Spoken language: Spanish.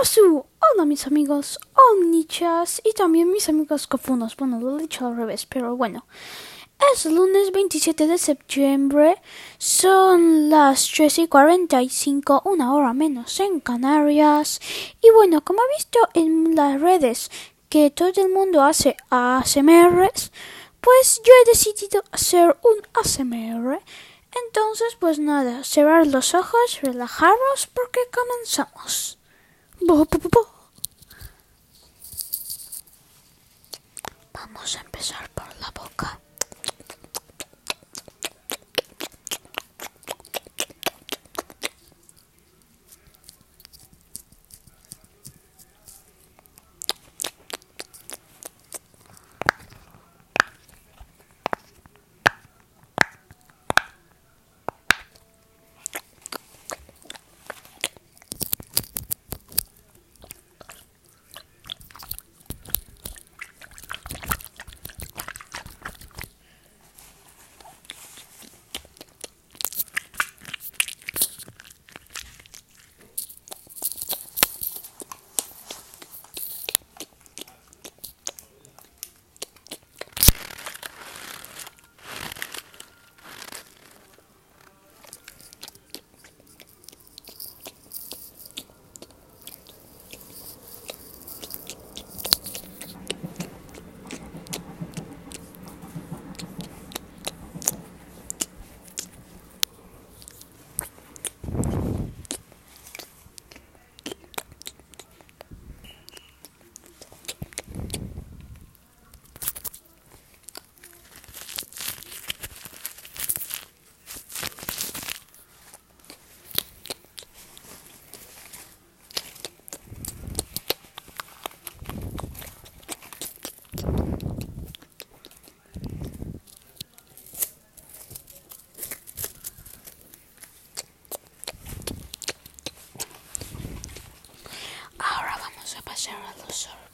Hola mis amigos omnichas y también mis amigos cofunos. Bueno, lo he dicho al revés, pero bueno. Es lunes 27 de septiembre, son las 3 y 45, una hora menos en Canarias. Y bueno, como he visto en las redes que todo el mundo hace ASMRs, pues yo he decidido hacer un ASMR. Entonces, pues nada, cerrar los ojos, relajarnos porque comenzamos. Vamos a empezar por la boca. sorry.